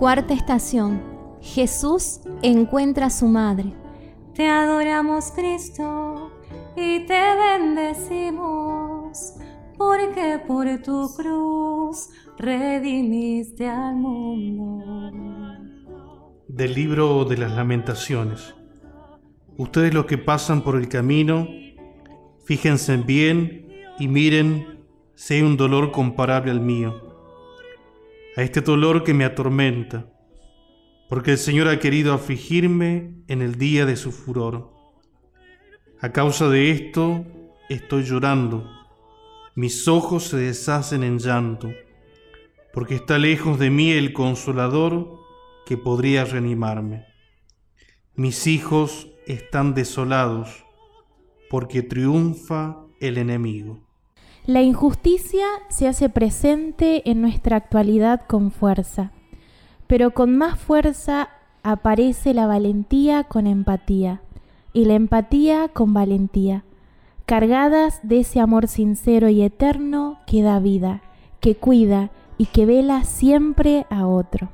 Cuarta estación. Jesús encuentra a su madre. Te adoramos Cristo y te bendecimos, porque por tu cruz redimiste al mundo. Del libro de las lamentaciones. Ustedes los que pasan por el camino, fíjense bien y miren si hay un dolor comparable al mío, a este dolor que me atormenta, porque el Señor ha querido afligirme en el día de su furor. A causa de esto estoy llorando, mis ojos se deshacen en llanto, porque está lejos de mí el consolador que podría reanimarme. Mis hijos están desolados, porque triunfa el enemigo. La injusticia se hace presente en nuestra actualidad con fuerza, pero con más fuerza aparece la valentía con empatía y la empatía con valentía, cargadas de ese amor sincero y eterno que da vida, que cuida y que vela siempre a otro.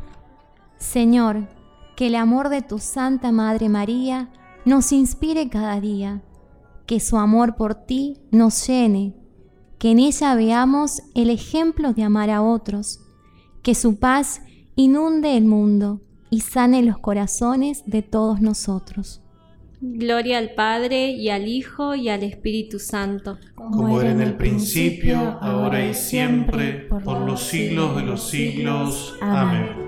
Señor, que el amor de tu Santa Madre María nos inspire cada día, que su amor por ti nos llene, que en ella veamos el ejemplo de amar a otros, que su paz inunde el mundo y sane los corazones de todos nosotros. Gloria al Padre y al Hijo y al Espíritu Santo. Como era en el principio, ahora y siempre, por los siglos de los siglos. Amén.